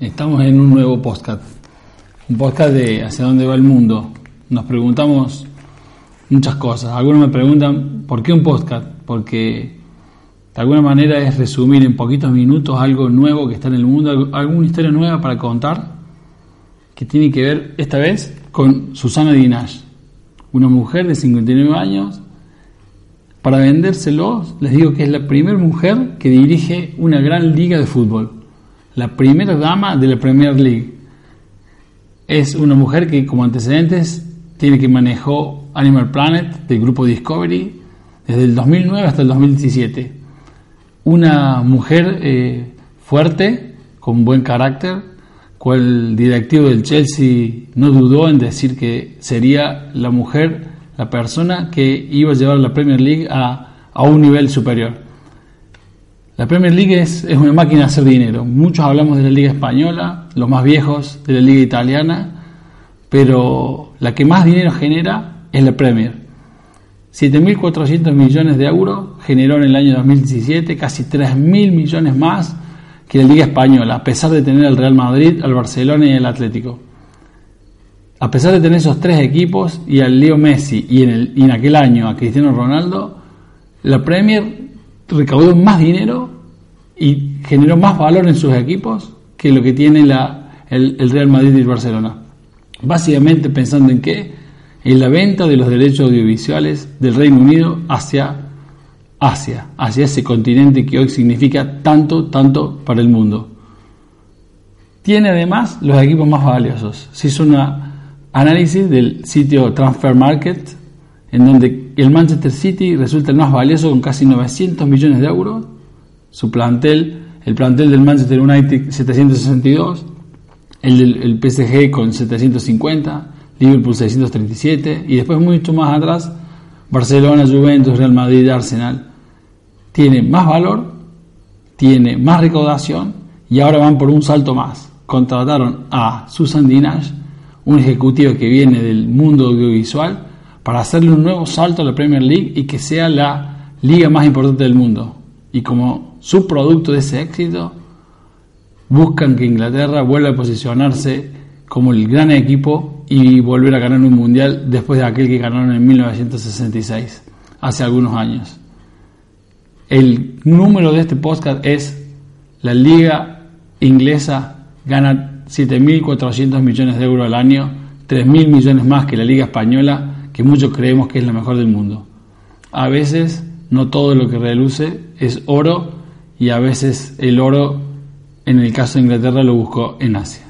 Estamos en un nuevo podcast, un podcast de hacia dónde va el mundo. Nos preguntamos muchas cosas. Algunos me preguntan, ¿por qué un podcast? Porque de alguna manera es resumir en poquitos minutos algo nuevo que está en el mundo, alguna historia nueva para contar, que tiene que ver esta vez con Susana Dinash, una mujer de 59 años. Para vendérselos, les digo que es la primera mujer que dirige una gran liga de fútbol, la primera dama de la Premier League. Es una mujer que como antecedentes tiene que manejó Animal Planet del grupo Discovery desde el 2009 hasta el 2017. Una mujer eh, fuerte, con buen carácter, cual directivo del Chelsea no dudó en decir que sería la mujer, la persona que iba a llevar la Premier League a, a un nivel superior. La Premier League es, es, una máquina de hacer dinero. Muchos hablamos de la Liga Española, los más viejos de la Liga Italiana, pero la que más dinero genera es la Premier. 7.400 millones de euros generó en el año 2017, casi 3.000 millones más que la Liga Española, a pesar de tener al Real Madrid, al Barcelona y al Atlético. A pesar de tener esos tres equipos y al Leo Messi y en, aquel año a Cristiano Ronaldo, la Premier recaudó más dinero y generó más valor en sus equipos que lo que tiene la, el, el Real Madrid y el Barcelona. Básicamente pensando en qué? en la venta de los derechos audiovisuales del Reino Unido hacia Asia, hacia ese continente que hoy significa tanto, tanto para el mundo. Tiene además los equipos más valiosos. Se hizo un análisis del sitio Transfer Market, en donde el Manchester City resulta el más valioso con casi 900 millones de euros. Su plantel, el plantel del Manchester United 762, el del el PSG con 750, Liverpool 637 y después mucho más atrás Barcelona, Juventus, Real Madrid, Arsenal. Tiene más valor, tiene más recaudación y ahora van por un salto más. Contrataron a Susan Dinash, un ejecutivo que viene del mundo audiovisual, para hacerle un nuevo salto a la Premier League y que sea la liga más importante del mundo. Y como subproducto de ese éxito, buscan que Inglaterra vuelva a posicionarse como el gran equipo y volver a ganar un mundial después de aquel que ganaron en 1966, hace algunos años. El número de este podcast es la liga inglesa gana 7.400 millones de euros al año, 3.000 millones más que la liga española, que muchos creemos que es la mejor del mundo. A veces no todo lo que reluce es oro y a veces el oro, en el caso de Inglaterra, lo buscó en Asia.